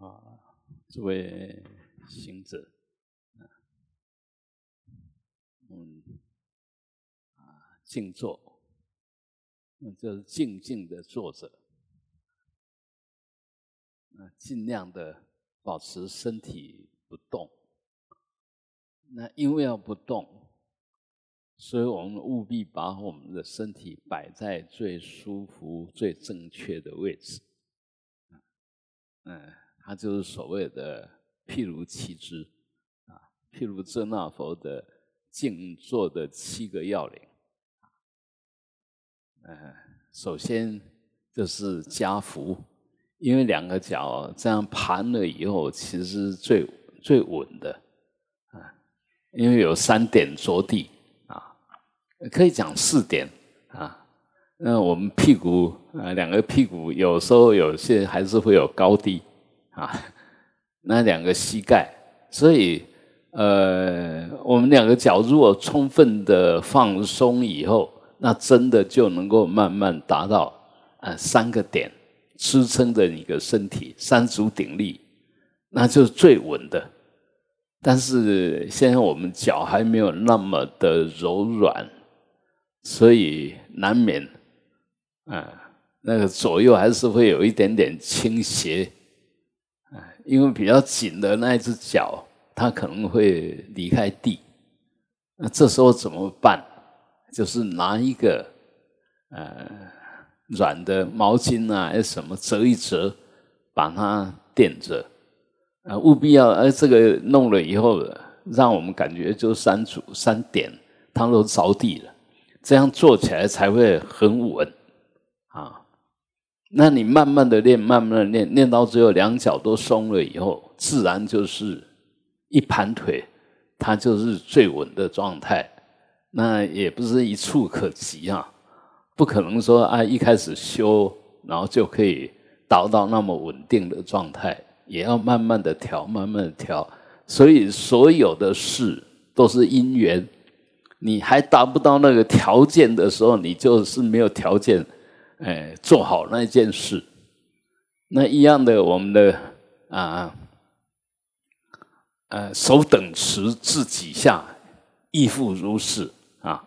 啊，诸位行者，嗯，啊，静坐，那就是静静的坐着，那尽量的保持身体不动。那因为要不动，所以我们务必把我们的身体摆在最舒服、最正确的位置。嗯。它就是所谓的譬如其之啊，譬如遮那佛的静坐的七个要领。嗯，首先就是加福，因为两个脚这样盘了以后，其实是最最稳的啊，因为有三点着地啊，可以讲四点啊。那我们屁股啊，两个屁股有时候有些还是会有高低。啊，那两个膝盖，所以呃，我们两个脚如果充分的放松以后，那真的就能够慢慢达到呃三个点支撑着你的身体，三足鼎立，那就是最稳的。但是现在我们脚还没有那么的柔软，所以难免啊，那个左右还是会有一点点倾斜。因为比较紧的那一只脚，它可能会离开地，那这时候怎么办？就是拿一个呃软的毛巾啊，还是什么折一折，把它垫着，啊，务必要呃这个弄了以后，让我们感觉就三组三点，它都着地了，这样做起来才会很稳。那你慢慢的练，慢慢的练，练到最后两脚都松了以后，自然就是一盘腿，它就是最稳的状态。那也不是一触可及啊，不可能说啊一开始修，然后就可以达到那么稳定的状态，也要慢慢的调，慢慢的调。所以所有的事都是因缘，你还达不到那个条件的时候，你就是没有条件。哎，做好那件事，那一样的，我们的啊，呃，手等持自己下，亦复如是啊。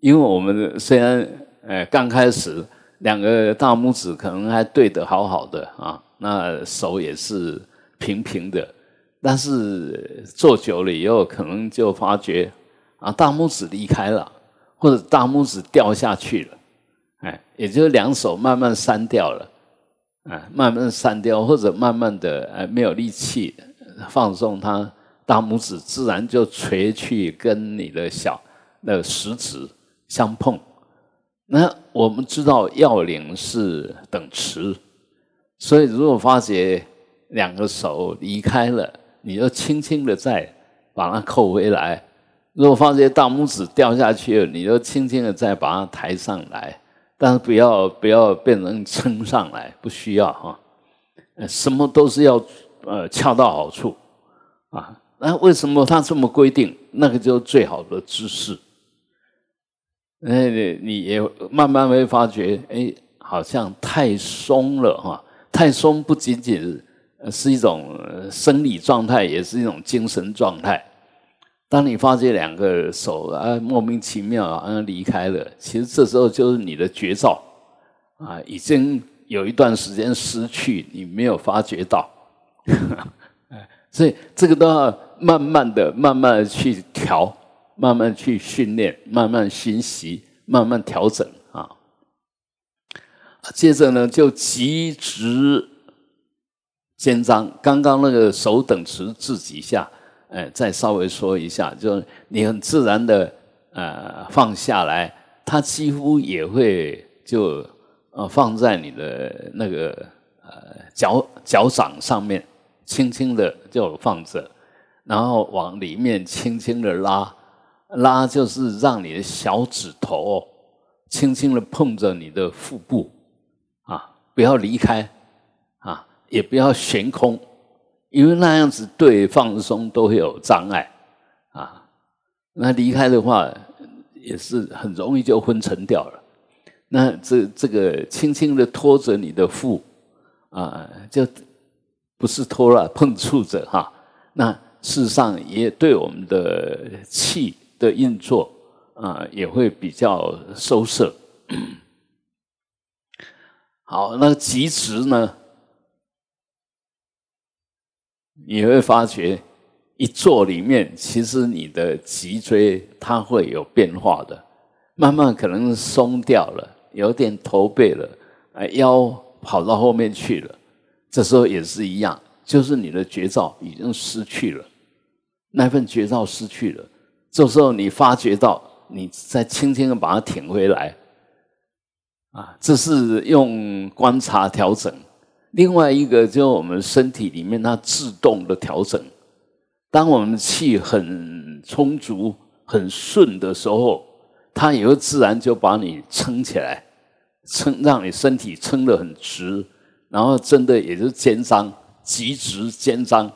因为我们虽然呃刚开始两个大拇指可能还对得好好的啊，那手也是平平的，但是做久了以后，可能就发觉啊，大拇指离开了，或者大拇指掉下去了。也就是两手慢慢删掉了，啊，慢慢删掉，或者慢慢的呃没有力气放松它，大拇指自然就垂去跟你的小那个食指相碰。那我们知道要领是等持，所以如果发觉两个手离开了，你就轻轻的再把它扣回来；如果发觉大拇指掉下去了，你就轻轻的再把它抬上来。但是不要不要变成撑上来，不需要哈，什么都是要呃恰到好处啊。那为什么他这么规定？那个就是最好的姿势。哎，你也慢慢会发觉，哎，好像太松了哈。太松不仅仅是一种生理状态，也是一种精神状态。当你发觉两个手啊莫名其妙啊离开了，其实这时候就是你的绝招啊，已经有一段时间失去，你没有发觉到，所以这个都要慢慢的、慢慢的去调，慢慢去训练，慢慢学习，慢慢调整啊。接着呢，就极直肩章，刚刚那个手等持自己下。哎，再稍微说一下，就你很自然的呃放下来，它几乎也会就呃放在你的那个呃脚脚掌上面，轻轻的就放着，然后往里面轻轻的拉，拉就是让你的小指头轻轻的碰着你的腹部啊，不要离开啊，也不要悬空。因为那样子对放松都会有障碍啊，那离开的话也是很容易就昏沉掉了。那这这个轻轻的拖着你的腹啊，就不是拖了碰触着哈，那事实上也对我们的气的运作啊也会比较收摄。好，那极值呢？你会发觉一坐里面，其实你的脊椎它会有变化的，慢慢可能松掉了，有点驼背了，啊腰跑到后面去了。这时候也是一样，就是你的绝招已经失去了，那份绝招失去了。这时候你发觉到，你再轻轻的把它挺回来，啊，这是用观察调整。另外一个就是我们身体里面它自动的调整。当我们气很充足、很顺的时候，它也会自然就把你撑起来，撑让你身体撑得很直。然后真的也是肩张，极直肩张，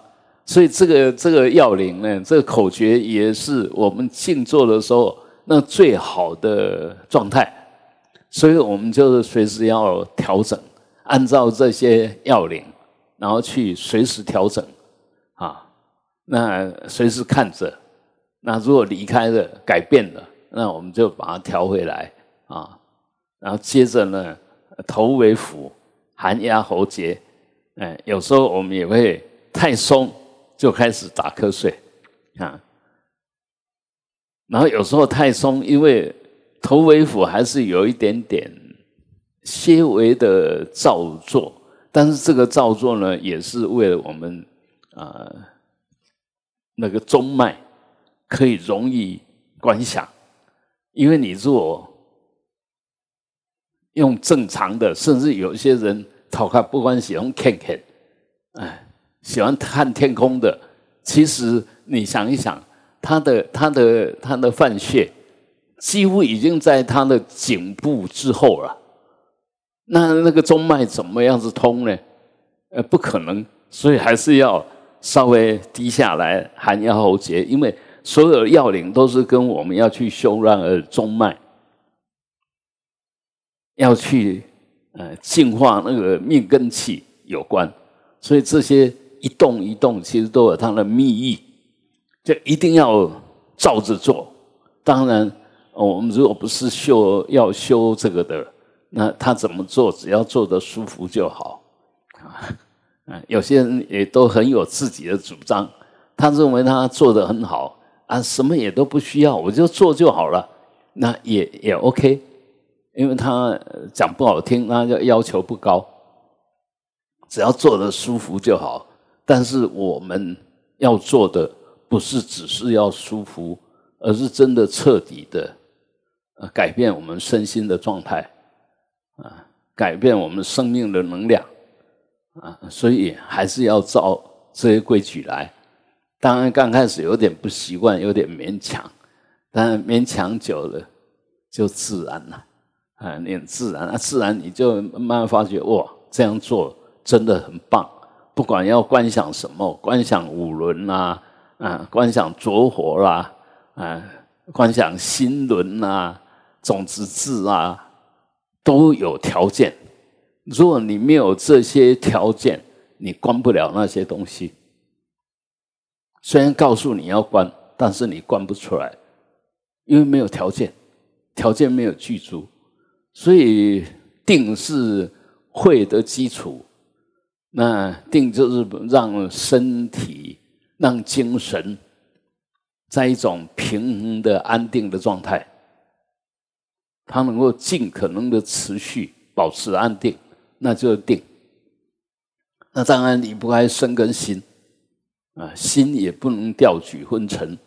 所以这个这个要领呢，这个口诀也是我们静坐的时候那最好的状态，所以我们就是随时要调整，按照这些要领，然后去随时调整啊，那随时看着，那如果离开了改变了，那我们就把它调回来啊，然后接着呢，头为辅。寒压喉结，哎，有时候我们也会太松，就开始打瞌睡啊。然后有时候太松，因为头尾腹还是有一点点些微的造作，但是这个造作呢，也是为了我们啊那个中脉可以容易观想，因为你如果用正常的，甚至有一些人。讨看不管喜欢看看，哎，喜欢看天空的，其实你想一想，他的他的他的犯穴几乎已经在他的颈部之后了，那那个中脉怎么样子通呢？呃，不可能，所以还是要稍微低下来，含腰喉结，因为所有的要领都是跟我们要去修乱而中脉要去。呃，净化那个命根气有关，所以这些一动一动，其实都有它的秘意，就一定要照着做。当然，我们如果不是修要修这个的，那他怎么做，只要做得舒服就好。啊，有些人也都很有自己的主张，他认为他做得很好啊，什么也都不需要，我就做就好了，那也也 OK。因为他讲不好听，那就要求不高，只要做的舒服就好。但是我们要做的不是只是要舒服，而是真的彻底的呃改变我们身心的状态啊，改变我们生命的能量啊，所以还是要照这些规矩来。当然刚开始有点不习惯，有点勉强，但勉强久了就自然了。啊，你很自然啊，自然你就慢慢发觉，哇，这样做真的很棒。不管要观想什么，观想五轮啦，啊，观想着火啦，啊，观想心轮啦，种子字啊，都有条件。如果你没有这些条件，你关不了那些东西。虽然告诉你要关，但是你关不出来，因为没有条件，条件没有具足。所以定是会的基础，那定就是让身体、让精神在一种平衡的安定的状态，它能够尽可能的持续保持安定，那就是定。那当然离不开身跟心啊，心也不能调举昏沉，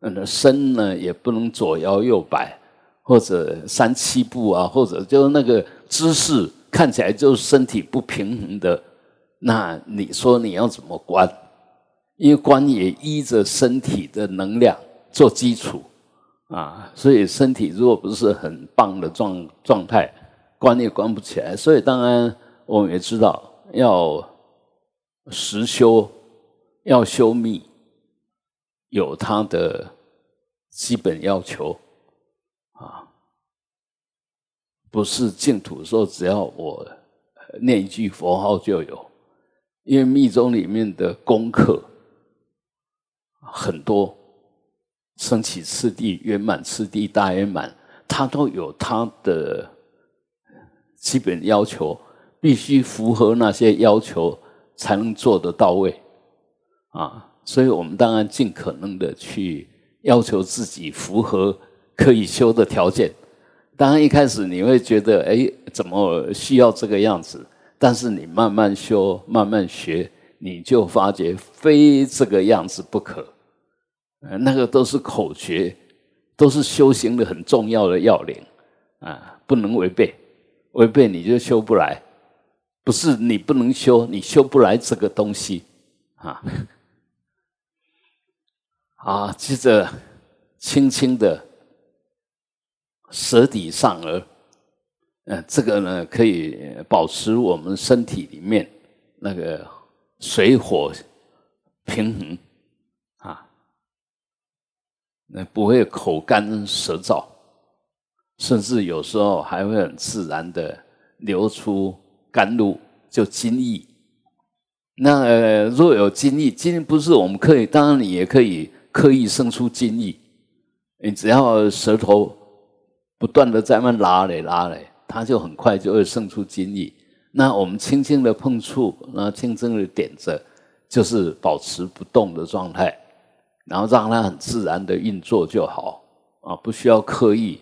那身呢也不能左摇右摆。或者三七步啊，或者就那个姿势看起来就是身体不平衡的，那你说你要怎么观？因为观也依着身体的能量做基础啊，所以身体如果不是很棒的状状态，关也关不起来。所以当然我们也知道要实修，要修密，有它的基本要求。啊，不是净土说只要我念一句佛号就有，因为密宗里面的功课很多，升起次第、圆满次第、大圆满，它都有它的基本要求，必须符合那些要求才能做得到位啊。所以我们当然尽可能的去要求自己符合可以修的条件。当然一开始你会觉得，哎，怎么需要这个样子？但是你慢慢修，慢慢学，你就发觉非这个样子不可。呃，那个都是口诀，都是修行的很重要的要领啊，不能违背，违背你就修不来。不是你不能修，你修不来这个东西啊。啊，接着轻轻的舌底上颚。嗯，这个呢可以保持我们身体里面那个水火平衡，那不会口干舌燥，甚至有时候还会很自然的流出甘露，就津液。那若有津液，津不是我们可以，当然你也可以刻意生出津液，你只要舌头不断的在那拉嘞拉嘞。它就很快就会生出精液。那我们轻轻的碰触，然后轻轻的点着，就是保持不动的状态，然后让它很自然的运作就好啊，不需要刻意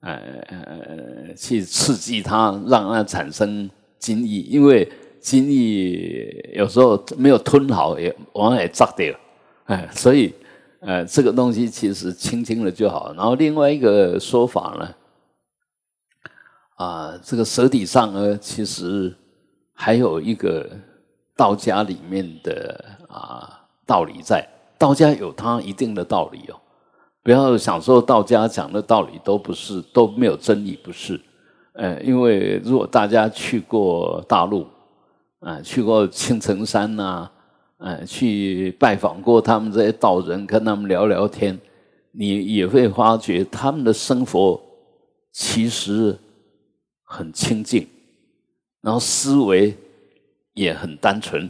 呃去刺激它，让它产生精液，因为精液有时候没有吞好，也往往也炸掉，哎，所以呃这个东西其实轻轻的就好。然后另外一个说法呢。啊，这个舌体上呢，其实还有一个道家里面的啊道理在。道家有它一定的道理哦，不要想说道家讲的道理都不是都没有真理，不是。呃，因为如果大家去过大陆，啊，去过青城山呐，呃，去拜访过他们这些道人，跟他们聊聊天，你也会发觉他们的生活其实。很清净，然后思维也很单纯，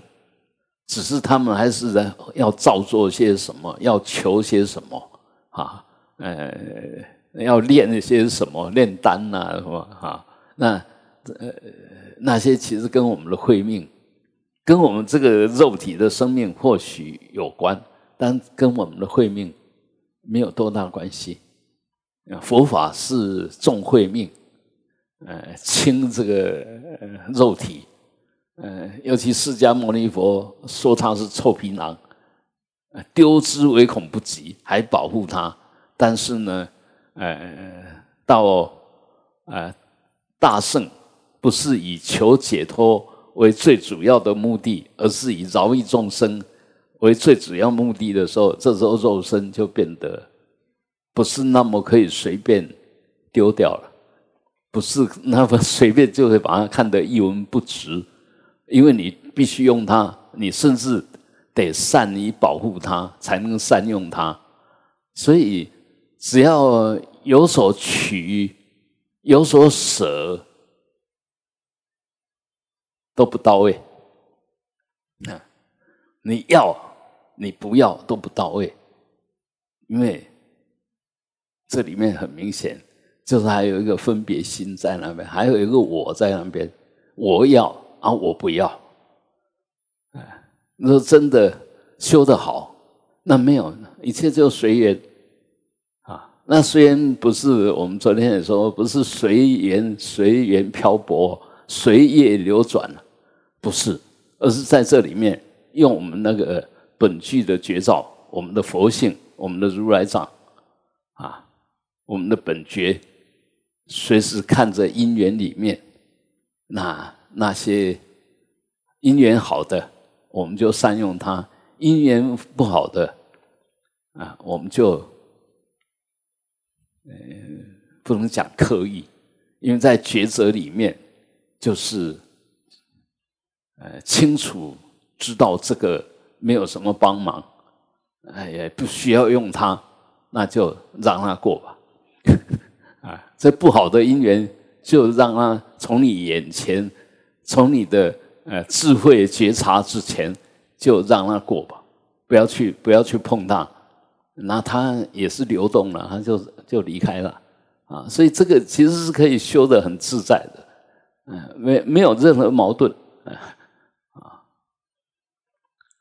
只是他们还是在要造作些什么，要求些什么啊？呃，要练一些什么，炼丹呐，什么啊？那呃那些其实跟我们的慧命，跟我们这个肉体的生命或许有关，但跟我们的慧命没有多大关系。佛法是重慧命。呃，轻这个肉体，呃，尤其释迦牟尼佛说他是臭皮囊，丢之唯恐不及，还保护他。但是呢，呃，到呃大圣不是以求解脱为最主要的目的，而是以饶益众生为最主要目的的时候，这时候肉身就变得不是那么可以随便丢掉了。不是那么随便就会把它看得一文不值，因为你必须用它，你甚至得善于保护它，才能善用它。所以只要有所取，有所舍，都不到位。那你要，你不要都不到位，因为这里面很明显。就是还有一个分别心在那边，还有一个我在那边，我要啊，我不要。哎，你说真的修得好，那没有，一切就随缘啊。那虽然不是我们昨天也说，不是随缘随缘漂泊，随业流转不是，而是在这里面用我们那个本具的绝招，我们的佛性，我们的如来藏啊，我们的本觉。随时看着因缘里面，那那些因缘好的，我们就善用它；因缘不好的，啊，我们就，呃，不能讲刻意，因为在抉择里面，就是，呃，清楚知道这个没有什么帮忙，哎，也不需要用它，那就让它过吧。啊，这不好的因缘就让它从你眼前，从你的呃智慧觉察之前，就让它过吧，不要去不要去碰它，那它也是流动了，它就就离开了啊。所以这个其实是可以修的很自在的，嗯，没没有任何矛盾啊。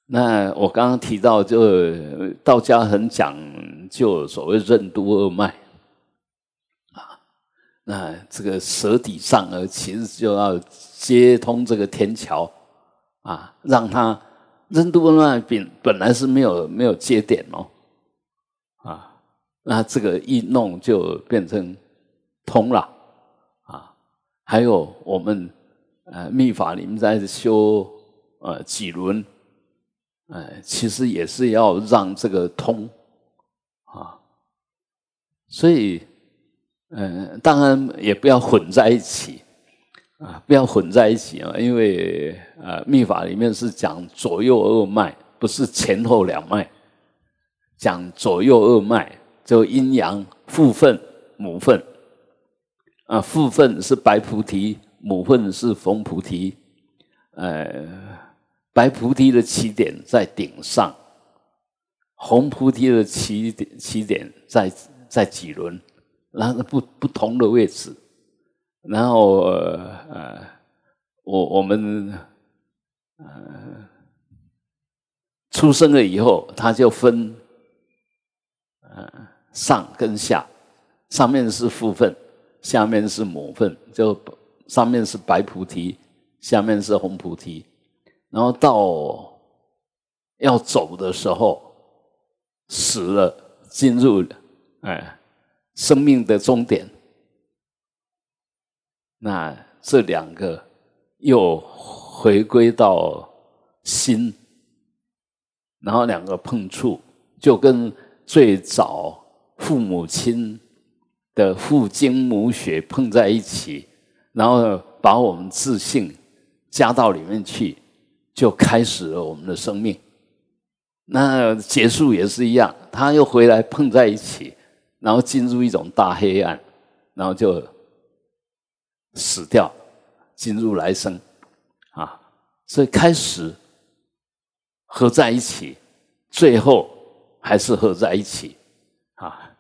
那我刚刚提到，就道家很讲究所谓任督二脉。那这个舌底上颚其实就要接通这个天桥啊，让它任督二脉本本来是没有没有接点哦，啊，那这个一弄就变成通了啊。还有我们呃秘法里面在修呃几轮，呃其实也是要让这个通啊，所以。嗯，当然也不要混在一起啊，不要混在一起啊，因为呃，秘法里面是讲左右二脉，不是前后两脉，讲左右二脉，就阴阳父分母分。啊，父分是白菩提，母分是红菩提，呃，白菩提的起点在顶上，红菩提的起点起点在在几轮。然后不不同的位置，然后呃，我我们呃出生了以后，他就分呃上跟下，上面是父分，下面是母分，就上面是白菩提，下面是红菩提，然后到要走的时候死了，进入哎。生命的终点，那这两个又回归到心，然后两个碰触，就跟最早父母亲的父精母血碰在一起，然后把我们自信加到里面去，就开始了我们的生命。那结束也是一样，他又回来碰在一起。然后进入一种大黑暗，然后就死掉，进入来生，啊，所以开始合在一起，最后还是合在一起，啊，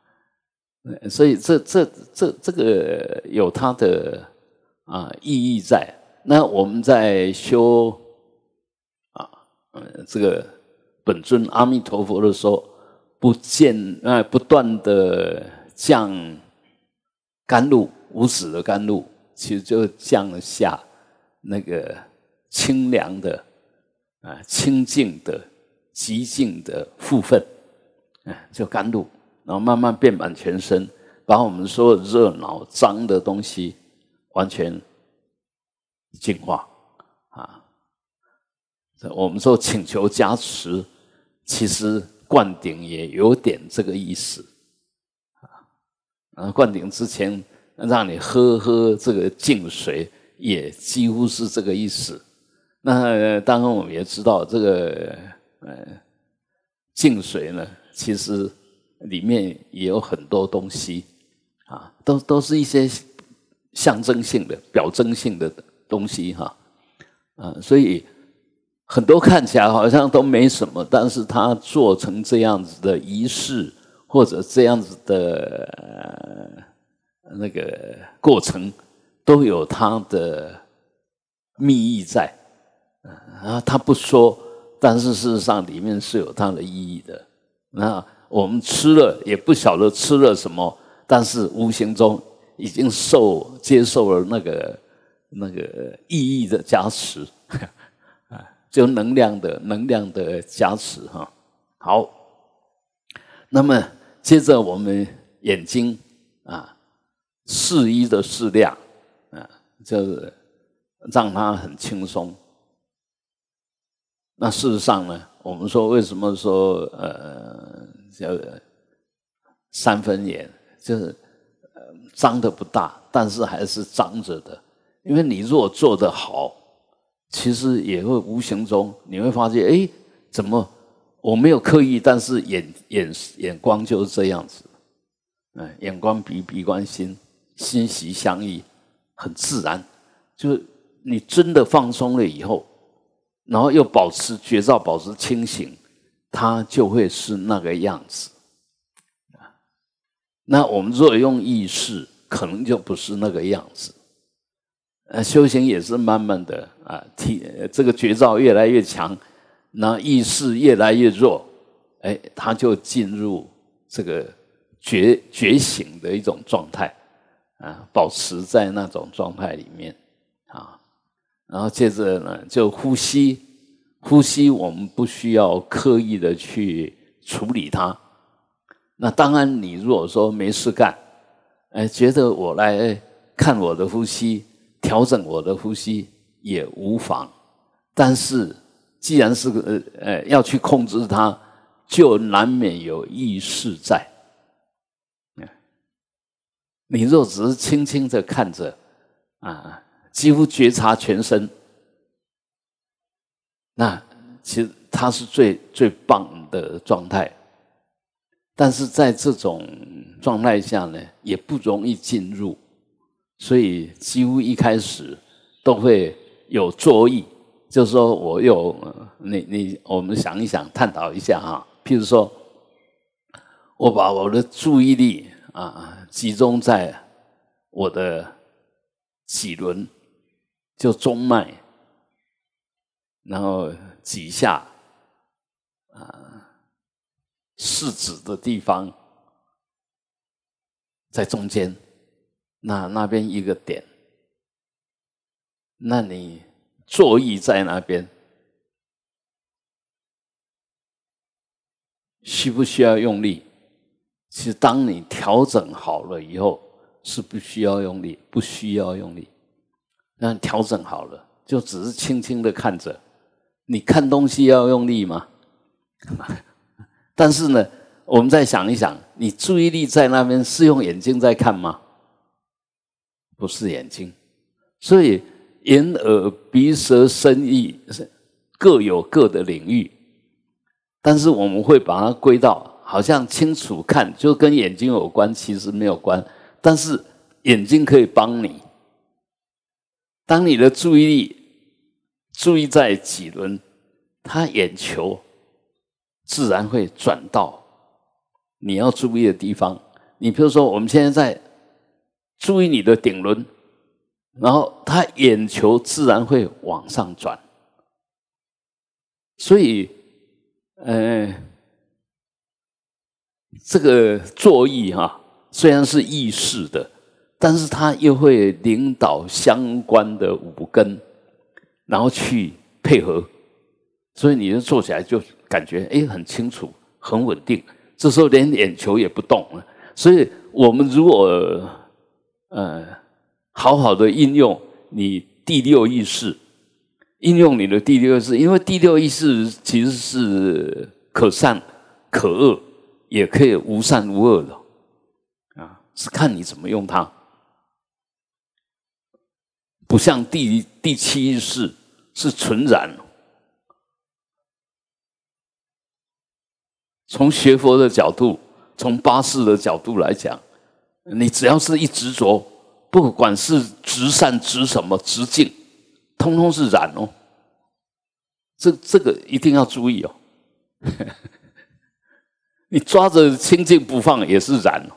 所以这这这这个有它的啊意义在。那我们在修啊嗯，这个本尊阿弥陀佛的时候。不见啊，不断的降甘露，无始的甘露，其实就降下那个清凉的啊，清净的、极静的负分，啊，就甘露，然后慢慢遍满全身，把我们所有热闹脏的东西完全净化啊。我们说请求加持，其实。灌顶也有点这个意思，啊，灌顶之前让你喝喝这个净水，也几乎是这个意思。那当然我们也知道，这个呃净水呢，其实里面也有很多东西，啊，都都是一些象征性的、表征性的东西哈，啊，所以。很多看起来好像都没什么，但是他做成这样子的仪式，或者这样子的那个过程，都有它的秘意在。啊，他不说，但是事实上里面是有它的意义的。那我们吃了也不晓得吃了什么，但是无形中已经受接受了那个那个意义的加持。就能量的能量的加持哈，好，那么接着我们眼睛啊，适宜的适量啊，就是让它很轻松。那事实上呢，我们说为什么说呃叫三分眼，就是呃张的不大，但是还是张着的，因为你如果做得好。其实也会无形中你会发现，哎，怎么我没有刻意，但是眼眼眼光就是这样子，嗯，眼光鼻鼻观心，心息相依，很自然。就是你真的放松了以后，然后又保持觉照，保持清醒，它就会是那个样子。那我们如果用意识，可能就不是那个样子。呃，修行也是慢慢的啊，体这个觉照越来越强，那意识越来越弱，哎，他就进入这个觉觉醒的一种状态啊，保持在那种状态里面啊，然后接着呢，就呼吸，呼吸我们不需要刻意的去处理它。那当然，你如果说没事干，哎，觉得我来看我的呼吸。调整我的呼吸也无妨，但是既然是个呃呃要去控制它，就难免有意识在。你若只是轻轻的看着啊，几乎觉察全身，那其实它是最最棒的状态。但是在这种状态下呢，也不容易进入。所以几乎一开始都会有作意，就是说我有你你，我们想一想，探讨一下哈。譬如说，我把我的注意力啊集中在我的脊轮，就中脉，然后几下啊四指的地方，在中间。那那边一个点，那你坐意在那边，需不需要用力？其实当你调整好了以后，是不需要用力，不需要用力。那调整好了，就只是轻轻的看着。你看东西要用力吗？但是呢，我们再想一想，你注意力在那边是用眼睛在看吗？不是眼睛，所以眼、耳、鼻、舌、身、意是各有各的领域，但是我们会把它归到好像清楚看就跟眼睛有关，其实没有关。但是眼睛可以帮你，当你的注意力注意在几轮，他眼球自然会转到你要注意的地方。你比如说，我们现在在。注意你的顶轮，然后他眼球自然会往上转。所以，呃，这个坐意哈，虽然是意识的，但是它又会领导相关的五根，然后去配合。所以你就坐起来就感觉哎很清楚、很稳定。这时候连眼球也不动了。所以我们如果呃，好好的应用你第六意识，应用你的第六意识，因为第六意识其实是可善可恶，也可以无善无恶的，啊，是看你怎么用它。不像第第七意识是纯然。从学佛的角度，从八识的角度来讲。你只要是一执着，不管是执善执什么执净，通通是染哦。这这个一定要注意哦。你抓着清净不放也是染哦。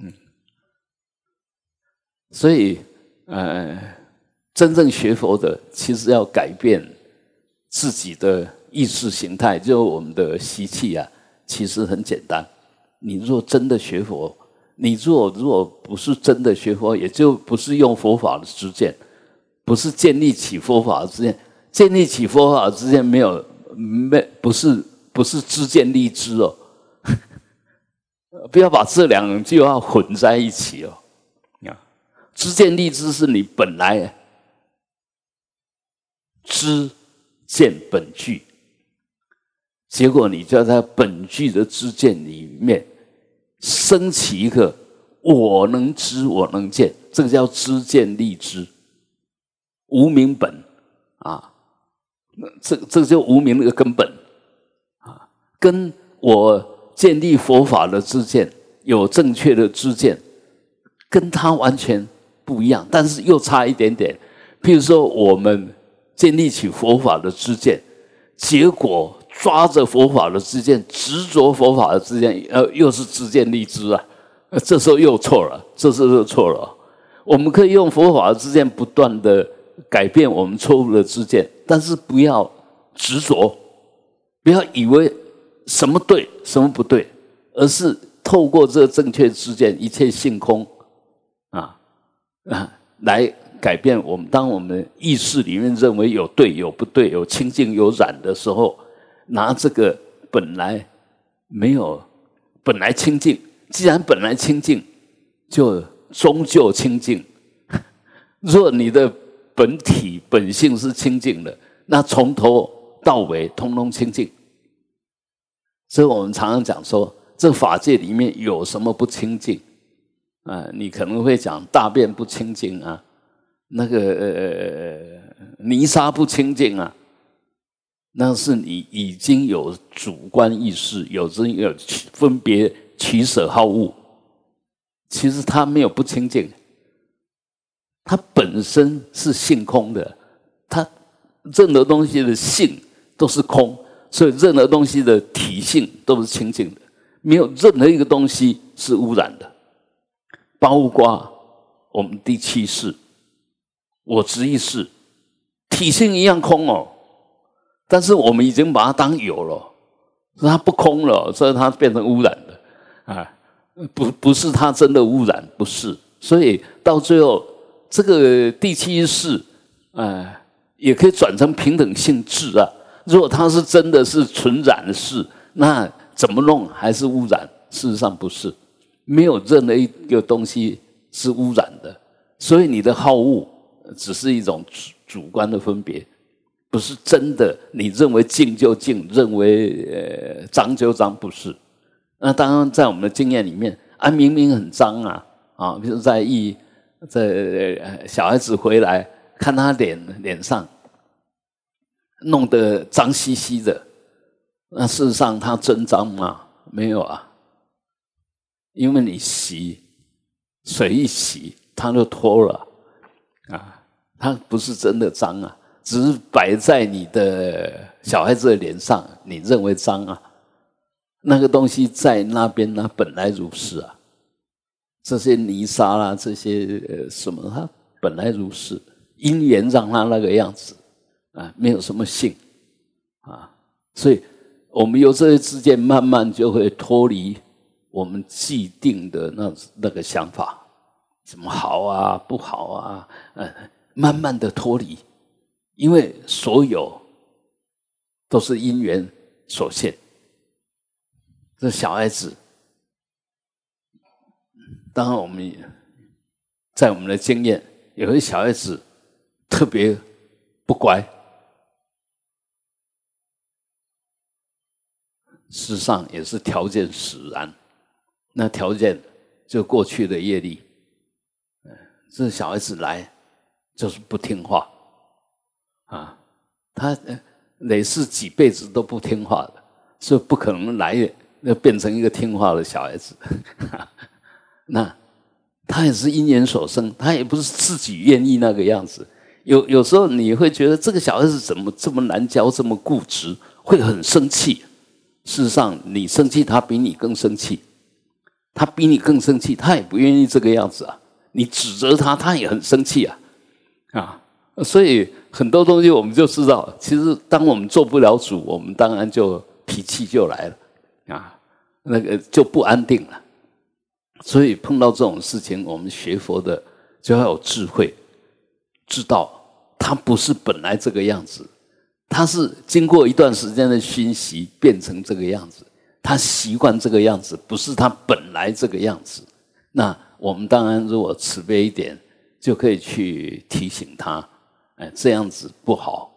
嗯。所以，呃，真正学佛的，其实要改变自己的意识形态，就我们的习气啊，其实很简单。你若真的学佛，你若如果不是真的学佛，也就不是用佛法的知见，不是建立起佛法的知见，建立起佛法的知见没有没不是不是知见立知哦，不要把这两句话混在一起哦。啊，知见立知是你本来知见本具，结果你就在本具的知见里面。升起一个我能知我能见，这个叫知见立知，无名本啊，这这就无名那个根本啊，跟我建立佛法的知见有正确的知见，跟他完全不一样，但是又差一点点。譬如说，我们建立起佛法的知见，结果抓着佛法的知见，执着佛法的知见，呃，又是知见立知啊，这时候又错了，这时候错了。我们可以用佛法的知见，不断的改变我们错误的知见，但是不要执着，不要以为什么对，什么不对，而是透过这正确知见，一切性空，啊啊，来。改变我们，当我们意识里面认为有对有不对，有清净有染的时候，拿这个本来没有本来清净，既然本来清净，就终究清净。若你的本体本性是清净的，那从头到尾通通清净。所以我们常常讲说，这法界里面有什么不清净啊？你可能会讲大便不清净啊。那个呃泥沙不清净啊，那是你已经有主观意识，有这有分别取舍好恶。其实它没有不清净，它本身是性空的，它任何东西的性都是空，所以任何东西的体性都是清净的，没有任何一个东西是污染的，包括我们第七世。我执意识，体性一样空哦，但是我们已经把它当有了，它不空了，所以它变成污染的啊，不不是它真的污染，不是，所以到最后这个第七世，哎，也可以转成平等性质啊。如果它是真的是纯染的事，那怎么弄还是污染？事实上不是，没有任何一个东西是污染的，所以你的好恶。只是一种主主观的分别，不是真的。你认为静就静，认为呃脏就脏，不是。那当然，在我们的经验里面，啊，明明很脏啊，啊，比如在一在小孩子回来，看他脸脸上弄得脏兮兮的，那事实上他真脏吗？没有啊，因为你洗水一洗，他就脱了啊。它不是真的脏啊，只摆在你的小孩子的脸上，你认为脏啊？那个东西在那边呢，本来如是啊。这些泥沙啦，这些什么，它本来如是，因缘让它那个样子啊，没有什么性啊。所以，我们由这些之间慢慢就会脱离我们既定的那那个想法，什么好啊，不好啊，嗯。慢慢的脱离，因为所有都是因缘所现。这小孩子，当然我们在我们的经验，有些小孩子特别不乖，事实上也是条件使然。那条件就过去的业力，这小孩子来。就是不听话，啊，他累世几辈子都不听话的，是不可能来那变成一个听话的小孩子。那他也是因缘所生，他也不是自己愿意那个样子。有有时候你会觉得这个小孩子怎么这么难教，这么固执，会很生气。事实上，你生气，他比你更生气，他比你更生气，他也不愿意这个样子啊。你指责他，他也很生气啊。啊，所以很多东西我们就知道，其实当我们做不了主，我们当然就脾气就来了，啊，那个就不安定了。所以碰到这种事情，我们学佛的就要有智慧，知道他不是本来这个样子，他是经过一段时间的熏习变成这个样子，他习惯这个样子，不是他本来这个样子。那我们当然如果慈悲一点。就可以去提醒他，哎，这样子不好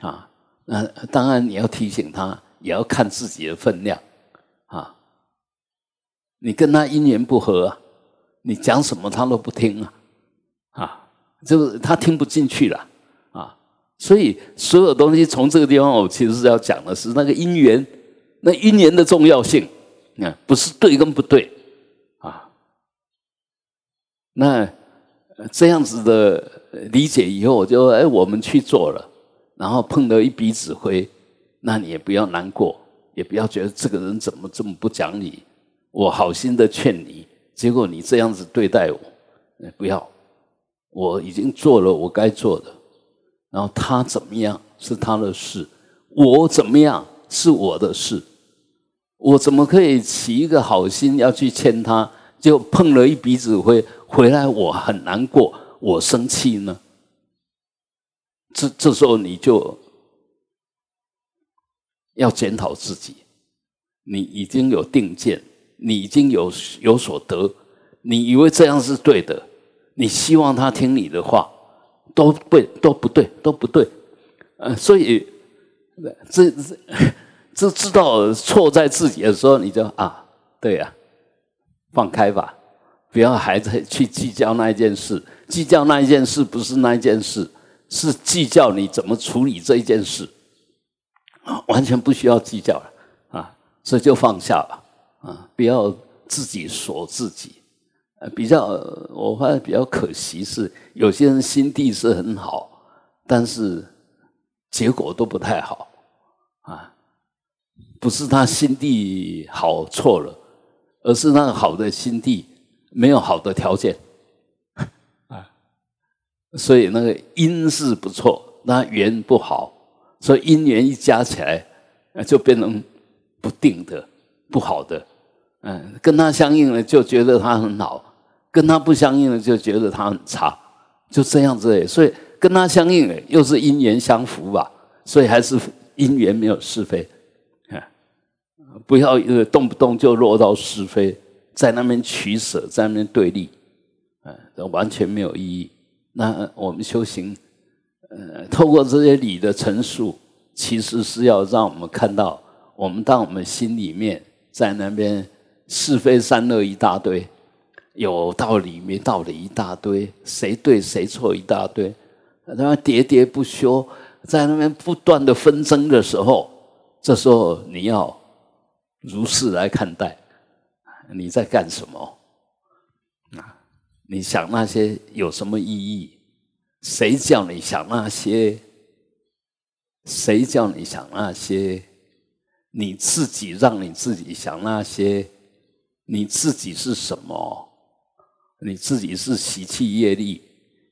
啊。那当然你要提醒他，也要看自己的分量啊。你跟他因缘不合，你讲什么他都不听啊，啊，就是他听不进去了啊。所以所有东西从这个地方，我其实是要讲的是那个因缘，那因缘的重要性啊，不是对跟不对啊，那。这样子的理解以后，我就哎，我们去做了然后碰到一鼻子灰，那你也不要难过，也不要觉得这个人怎么这么不讲理。我好心的劝你，结果你这样子对待我，不要。我已经做了我该做的，然后他怎么样是他的事，我怎么样是我的事。我怎么可以起一个好心要去牵他，就碰了一鼻子灰回来，我很难过，我生气呢？这这时候你就要检讨自己，你已经有定见，你已经有有所得，你以为这样是对的，你希望他听你的话，都对都不对都不对，呃，所以这这。这知道错在自己的时候，你就啊，对呀，放开吧，不要还在去计较那一件事。计较那一件事不是那一件事，是计较你怎么处理这一件事，完全不需要计较了啊，所以就放下了啊，不要自己锁自己。呃，比较我发现比较可惜是，有些人心地是很好，但是结果都不太好啊。不是他心地好错了，而是那个好的心地没有好的条件。啊，所以那个因是不错，那缘不好，所以因缘一加起来，就变成不定的、不好的。嗯，跟他相应了就觉得他很好，跟他不相应了就觉得他很差，就这样子。所以跟他相应了又是因缘相符吧，所以还是因缘没有是非。不要呃动不动就落到是非，在那边取舍，在那边对立，呃，完全没有意义。那我们修行，呃，透过这些理的陈述，其实是要让我们看到，我们当我们心里面在那边是非善恶一大堆，有道理没道理一大堆，谁对谁错一大堆，那喋喋不休，在那边不断的纷争的时候，这时候你要。如是来看待，你在干什么？啊，你想那些有什么意义？谁叫你想那些？谁叫你想那些？你自己让你自己想那些？你自己是什么？你自己是习气业力，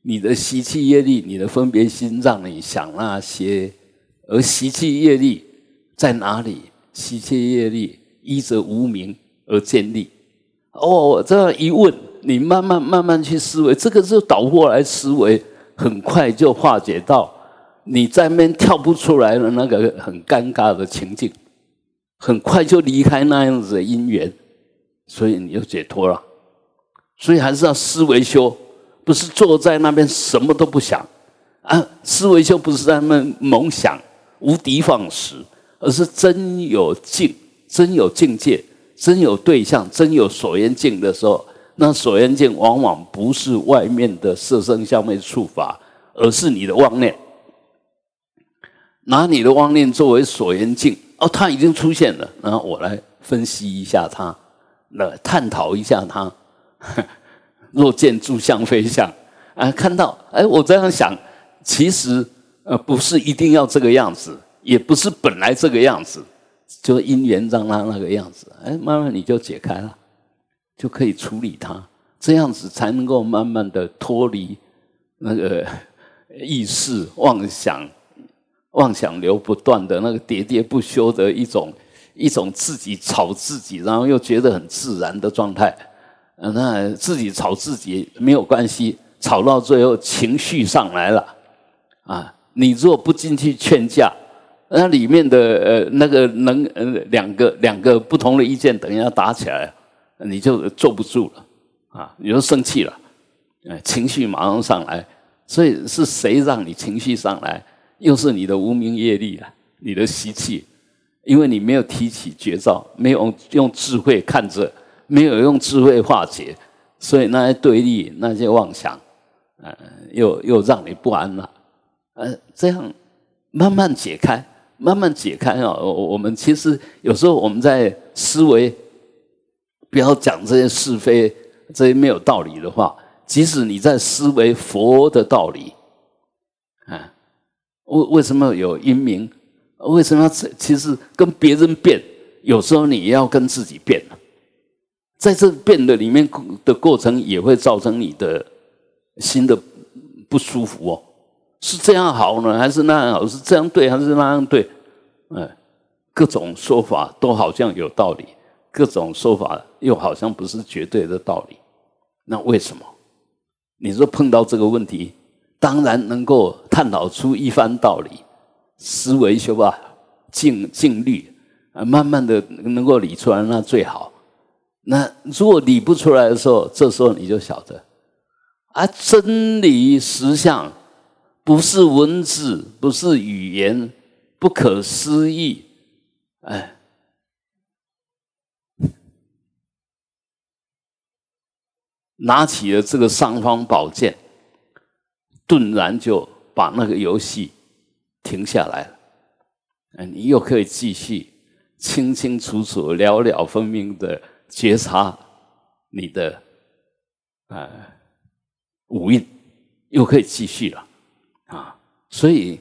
你的习气业力，你的分别心让你想那些，而习气业力在哪里？习气业力依着无名而建立。哦，这样一问，你慢慢慢慢去思维，这个就倒过来思维，很快就化解到你在那边跳不出来的那个很尴尬的情境，很快就离开那样子的因缘，所以你就解脱了。所以还是要思维修，不是坐在那边什么都不想啊。思维修不是在那边猛想无敌放矢。而是真有境，真有境界，真有对象，真有所缘境的时候，那所缘境往往不是外面的色声香味触法，而是你的妄念。拿你的妄念作为所缘境，哦，它已经出现了，然后我来分析一下它，来探讨一下它。若见诸相非相，啊，看到，哎，我这样想，其实呃，不是一定要这个样子。也不是本来这个样子，就因缘让他那个样子，哎，慢慢你就解开了，就可以处理它，这样子才能够慢慢的脱离那个 意识妄想、妄想流不断的那个喋喋不休的一种一种自己吵自己，然后又觉得很自然的状态。那自己吵自己没有关系，吵到最后情绪上来了，啊，你若不进去劝架。那里面的呃那个能呃两个两个不同的意见，等一下打起来，你就坐不住了啊！你就生气了，哎，情绪马上上来。所以是谁让你情绪上来？又是你的无名业力啊，你的习气，因为你没有提起绝招，没有用智慧看着，没有用智慧化解，所以那些对立、那些妄想，呃，又又让你不安了。呃，这样慢慢解开。慢慢解开啊！我我们其实有时候我们在思维，不要讲这些是非、这些没有道理的话。即使你在思维佛的道理，啊，为为什么有阴明？为什么要其实跟别人变？有时候你也要跟自己变在这变的里面的过程，也会造成你的心的不舒服哦。是这样好呢，还是那样好？是这样对，还是那样对？哎，各种说法都好像有道理，各种说法又好像不是绝对的道理。那为什么？你说碰到这个问题，当然能够探讨出一番道理，思维修吧，静静虑啊，慢慢的能够理出来，那最好。那如果理不出来的时候，这时候你就晓得，啊，真理实相不是文字，不是语言，不可思议，哎，拿起了这个尚方宝剑，顿然就把那个游戏停下来了，哎，你又可以继续清清楚楚、了了分明的。觉察你的呃五蕴，又可以继续了！所以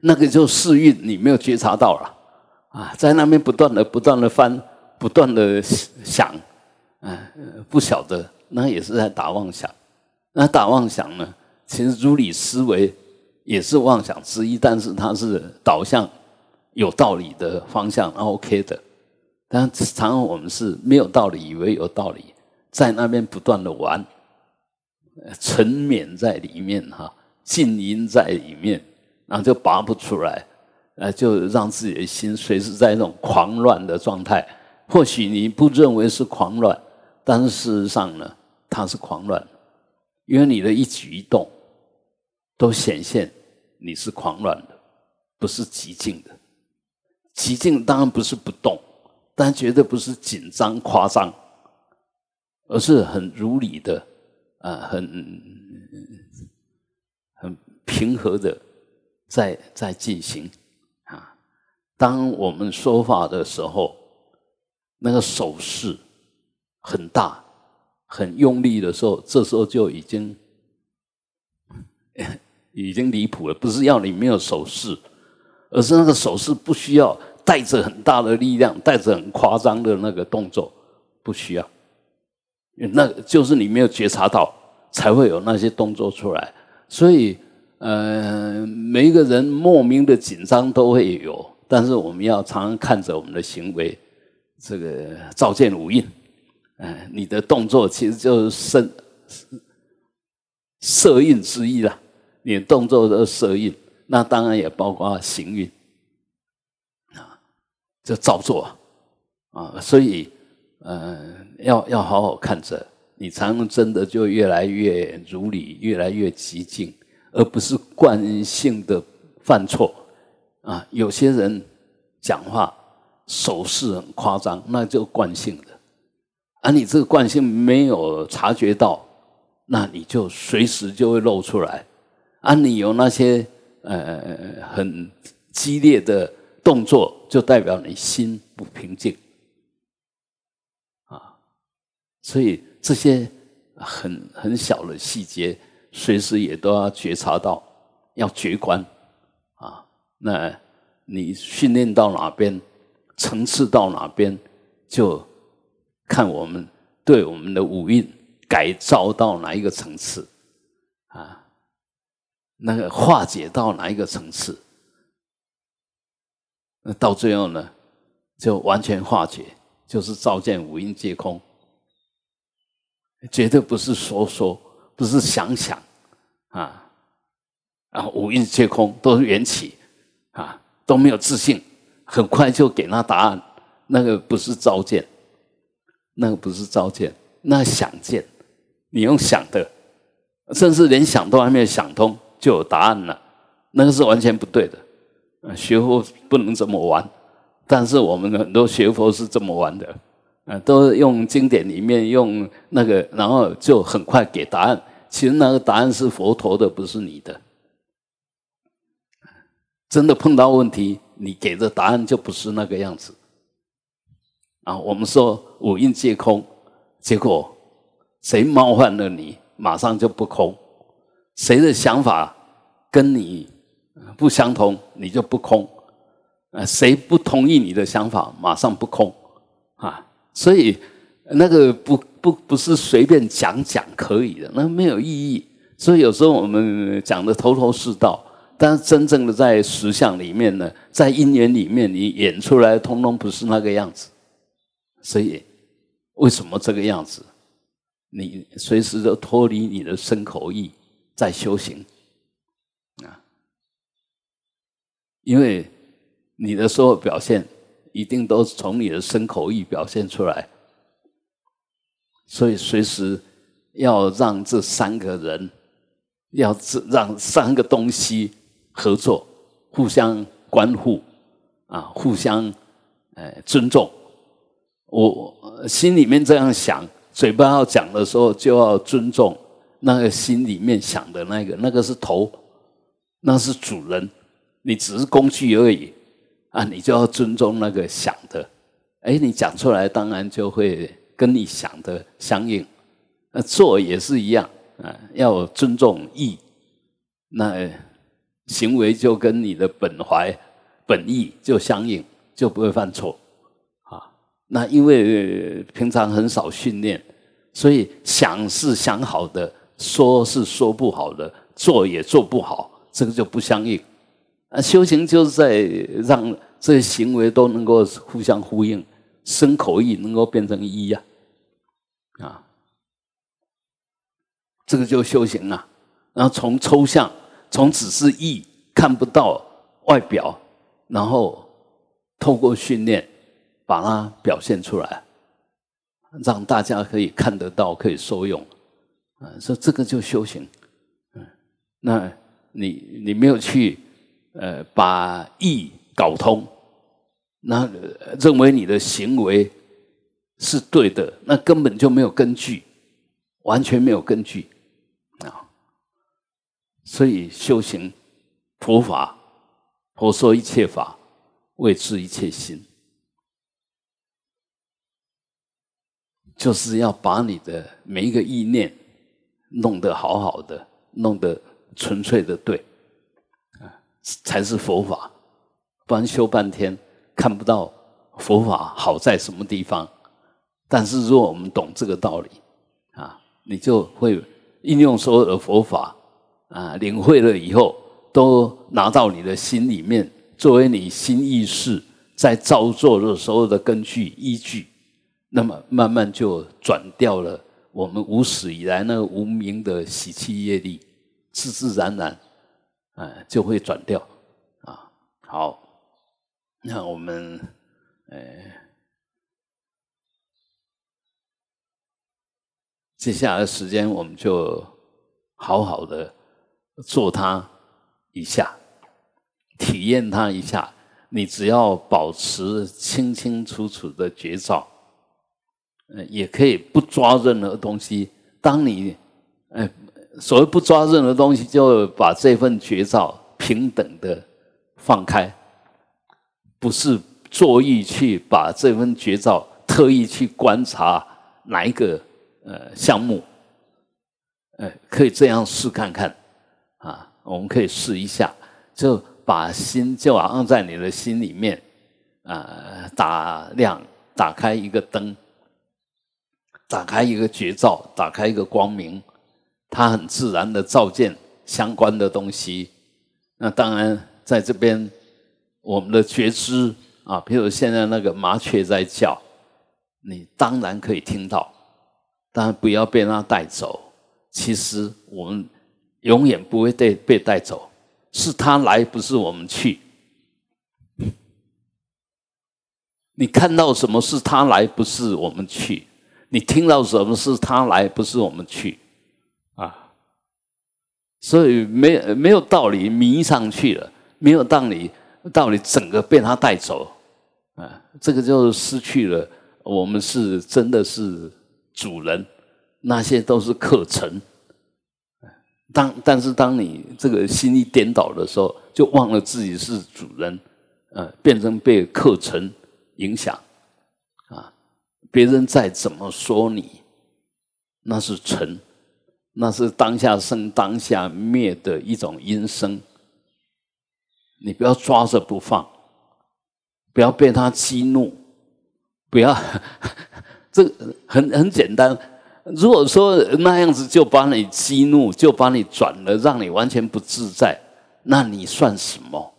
那个就四蕴你没有觉察到了啊，在那边不断的、不断的翻，不断的想，啊，不晓得那也是在打妄想。那打妄想呢，其实如理思维也是妄想之一，但是它是导向有道理的方向，OK 的。但常常我们是没有道理，以为有道理，在那边不断的玩，沉湎在里面哈，静音在里面，然后就拔不出来，呃，就让自己的心随时在那种狂乱的状态。或许你不认为是狂乱，但是事实上呢，它是狂乱，因为你的一举一动都显现你是狂乱的，不是极静的。极静当然不是不动。但绝对不是紧张夸张，而是很如理的，啊，很平和的在在进行啊。当我们说话的时候，那个手势很大、很用力的时候，这时候就已经已经离谱了。不是要你没有手势，而是那个手势不需要。带着很大的力量，带着很夸张的那个动作，不需要，那就是你没有觉察到，才会有那些动作出来。所以，呃，每一个人莫名的紧张都会有，但是我们要常常看着我们的行为，这个照见五印，嗯，你的动作其实就是色色印之一啦。你的动作的色印，那当然也包括行运。就照做啊，所以，嗯，要要好好看着，你才能真的就越来越如理，越来越极静，而不是惯性的犯错啊。有些人讲话手势很夸张，那就惯性的，而你这个惯性没有察觉到，那你就随时就会露出来。而你有那些呃很激烈的。动作就代表你心不平静啊，所以这些很很小的细节，随时也都要觉察到，要觉观啊。那你训练到哪边，层次到哪边，就看我们对我们的五蕴改造到哪一个层次啊，那个化解到哪一个层次。那到最后呢，就完全化解，就是照见五蕴皆空，绝对不是说说，不是想想，啊，啊，五蕴皆空都是缘起，啊，都没有自信，很快就给那答案，那个不是照见，那个不是照见，那想见，你用想的，甚至连想都还没有想通，就有答案了，那个是完全不对的。学佛不能这么玩，但是我们很多学佛是这么玩的，啊，都用经典里面用那个，然后就很快给答案。其实那个答案是佛陀的，不是你的。真的碰到问题，你给的答案就不是那个样子。啊，我们说五蕴皆空，结果谁冒犯了你，马上就不空。谁的想法跟你？不相同，你就不空。啊，谁不同意你的想法，马上不空！所以那个不不不是随便讲讲可以的，那没有意义。所以有时候我们讲的头头是道，但是真正的在实相里面呢，在因缘里面，你演出来通通不是那个样子。所以为什么这个样子？你随时都脱离你的身口意在修行啊，因为。你的所有表现一定都是从你的身口意表现出来，所以随时要让这三个人，要这让三个东西合作，互相关护啊，互相呃尊重。我心里面这样想，嘴巴要讲的时候就要尊重那个心里面想的那个，那个是头，那是主人，你只是工具而已。啊，你就要尊重那个想的，哎，你讲出来当然就会跟你想的相应。那做也是一样，啊，要尊重意，那行为就跟你的本怀本意就相应，就不会犯错。啊，那因为平常很少训练，所以想是想好的，说是说不好的，做也做不好，这个就不相应。啊，修行就是在让这些行为都能够互相呼应，身口意能够变成一呀，啊，这个就修行啊。然后从抽象，从只是意看不到外表，然后透过训练把它表现出来，让大家可以看得到，可以受用。啊，说这个就修行。嗯，那你你没有去。呃，把意搞通，那认为你的行为是对的，那根本就没有根据，完全没有根据啊！所以修行佛法，佛说一切法，为治一切心，就是要把你的每一个意念弄得好好的，弄得纯粹的对。才是佛法，不然修半天看不到佛法好在什么地方。但是如果我们懂这个道理啊，你就会应用所有的佛法啊，领会了以后，都拿到你的心里面，作为你心意识在造作的时候的根据依据。那么慢慢就转掉了我们无始以来那个无名的喜气业力，自自然然。哎，就会转掉啊！好，那我们呃，接下来时间，我们就好好的做它一下，体验它一下。你只要保持清清楚楚的觉照，呃，也可以不抓任何东西。当你，哎。所谓不抓任何东西，就把这份绝招平等的放开，不是作意去把这份绝招特意去观察哪一个呃项目，呃，可以这样试看看啊，我们可以试一下，就把心就放在你的心里面啊，打亮，打开一个灯，打开一个绝招，打开一个光明。它很自然的照见相关的东西，那当然在这边我们的觉知啊，比如现在那个麻雀在叫，你当然可以听到，但不要被它带走。其实我们永远不会被被带走，是它来，不是我们去。你看到什么是它来，不是我们去；你听到什么是它来，不是我们去。所以没没有道理迷上去了，没有道理道理整个被他带走，啊，这个就失去了。我们是真的是主人，那些都是课程。当但是当你这个心一颠倒的时候，就忘了自己是主人，呃，变成被课程影响，啊，别人再怎么说你，那是尘。那是当下生、当下灭的一种因生，你不要抓着不放，不要被他激怒，不要，这很很简单。如果说那样子就把你激怒，就把你转了，让你完全不自在，那你算什么？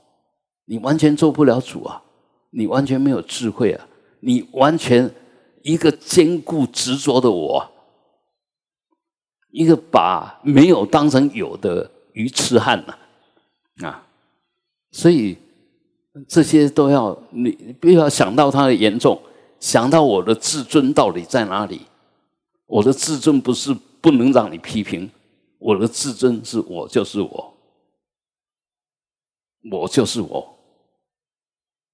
你完全做不了主啊！你完全没有智慧啊！你完全一个坚固执着的我，一个把没有当成有的鱼痴汉呐啊！所以这些都要你不要想到它的严重，想到我的自尊到底在哪里？我的自尊不是不能让你批评，我的自尊是我就是我，我就是我，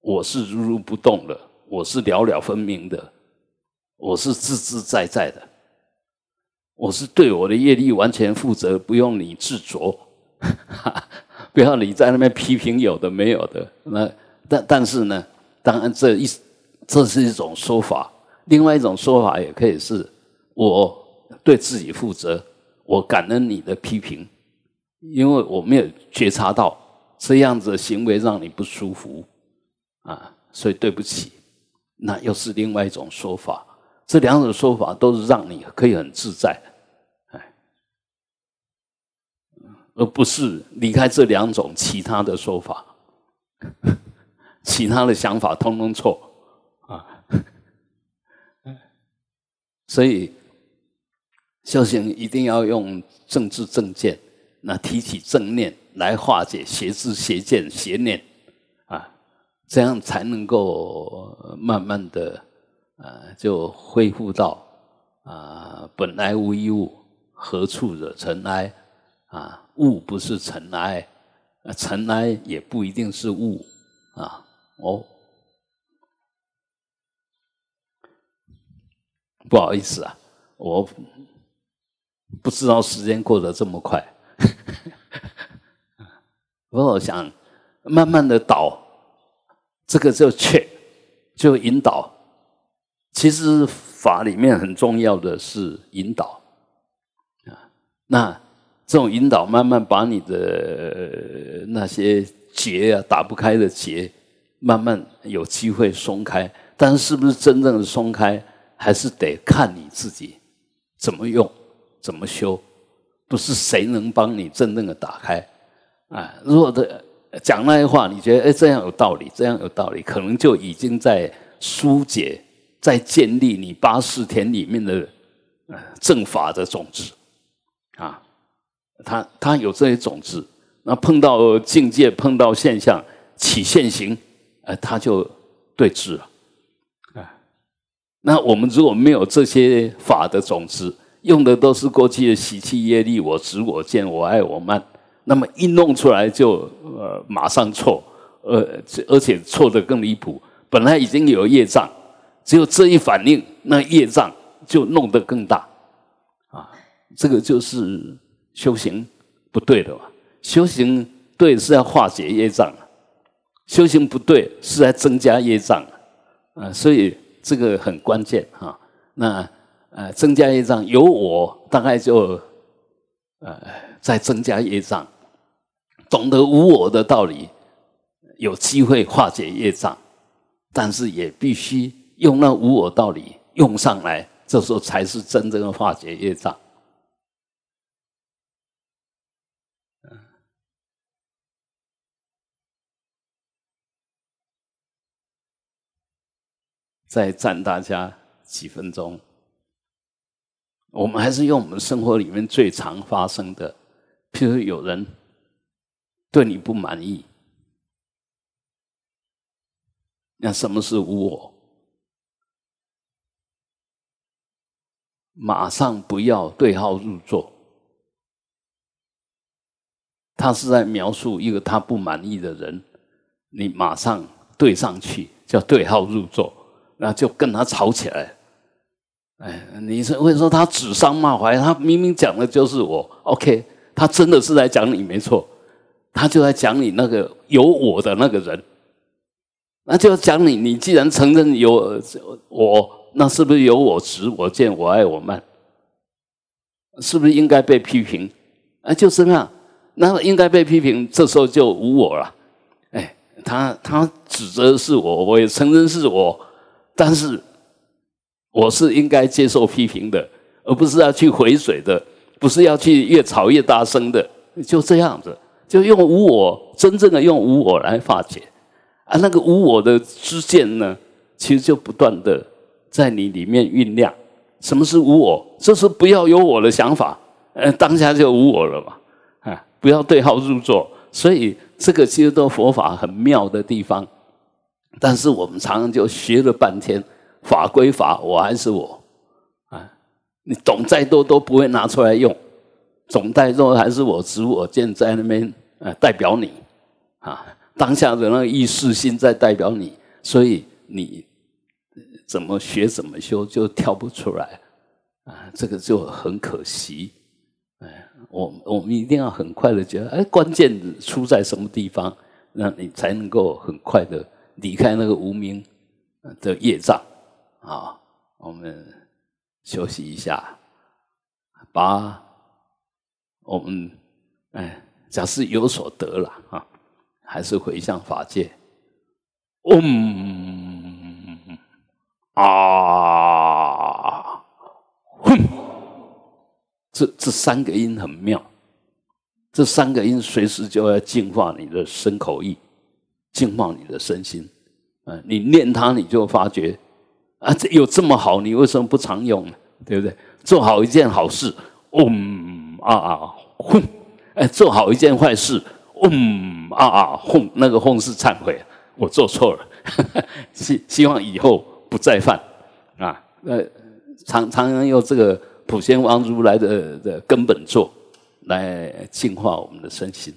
我是如如不动的，我是了了分明的，我是自自在在的，我是对我的业力完全负责，不用你自着，不要你在那边批评有的没有的。那但但是呢，当然这一这是一种说法，另外一种说法也可以是。我对自己负责，我感恩你的批评，因为我没有觉察到这样子的行为让你不舒服啊，所以对不起。那又是另外一种说法，这两种说法都是让你可以很自在，哎，而不是离开这两种其他的说法，其他的想法通通错。啊，所以。修行一定要用正知正见，那提起正念来化解邪知邪见邪念，啊，这样才能够慢慢的，呃，就恢复到啊，本来无一物，何处惹尘埃？啊，物不是尘埃，尘埃也不一定是物，啊，哦，不好意思啊，我。不知道时间过得这么快，我想慢慢的导，这个就确就引导。其实法里面很重要的是引导啊，那这种引导慢慢把你的那些结啊打不开的结，慢慢有机会松开。但是是不是真正的松开，还是得看你自己怎么用。怎么修？不是谁能帮你真正的打开啊！如果的讲那些话，你觉得哎这样有道理，这样有道理，可能就已经在疏解、在建立你八世田里面的正法的种子啊。他他有这些种子，那碰到境界、碰到现象起现行，呃，他就对治了啊。那我们如果没有这些法的种子，用的都是过去的习气业力，我执我见我爱我慢，那么一弄出来就呃马上错，呃而且错的更离谱。本来已经有业障，只有这一反应，那业障就弄得更大，啊，这个就是修行不对的嘛。修行对是要化解业障，修行不对是在增加业障，啊，所以这个很关键哈。那。呃，增加业障，有我大概就，呃，在增加业障。懂得无我的道理，有机会化解业障，但是也必须用那无我道理用上来，这时候才是真正的化解业障。再占大家几分钟。我们还是用我们生活里面最常发生的，譬如有人对你不满意，那什么是无我？马上不要对号入座。他是在描述一个他不满意的人，你马上对上去叫对号入座，那就跟他吵起来。哎，你是会说他指桑骂槐，他明明讲的就是我。OK，他真的是在讲你没错，他就在讲你那个有我的那个人，那就讲你。你既然承认有我，那是不是有我执、我见、我爱、我慢？是不是应该被批评？啊，就是那样，那应该被批评。这时候就无我了。哎，他他指责是我，我也承认是我，但是我是应该接受批评的，而不是要去回水的，不是要去越吵越大声的，就这样子，就用无我，真正的用无我来化解啊，那个无我的之见呢，其实就不断的在你里面酝酿。什么是无我？就是不要有我的想法，呃，当下就无我了嘛，啊，不要对号入座。所以这个其实都佛法很妙的地方，但是我们常常就学了半天，法归法，我还是我，啊，你懂再多都不会拿出来用，总代多还是我执我见在那边，呃，代表你，啊，当下的那个意识心在代表你，所以你。怎么学怎么修就跳不出来啊！这个就很可惜。哎，我我们一定要很快的觉得，哎，关键出在什么地方，那你才能够很快的离开那个无名的业障啊！我们休息一下，把我们哎，假设有所得了啊，还是回向法界，嗡。啊，哼，这这三个音很妙，这三个音随时就要净化你的身口意，净化你的身心。啊，你念它，你就发觉啊，这有这么好，你为什么不常用呢？对不对？做好一件好事，嗡啊啊哼，哎，做好一件坏事，嗡啊啊哼，那个哼是忏悔，我做错了，希希望以后。不再犯，啊，呃，常常常用这个普贤王如来的的根本座来净化我们的身心。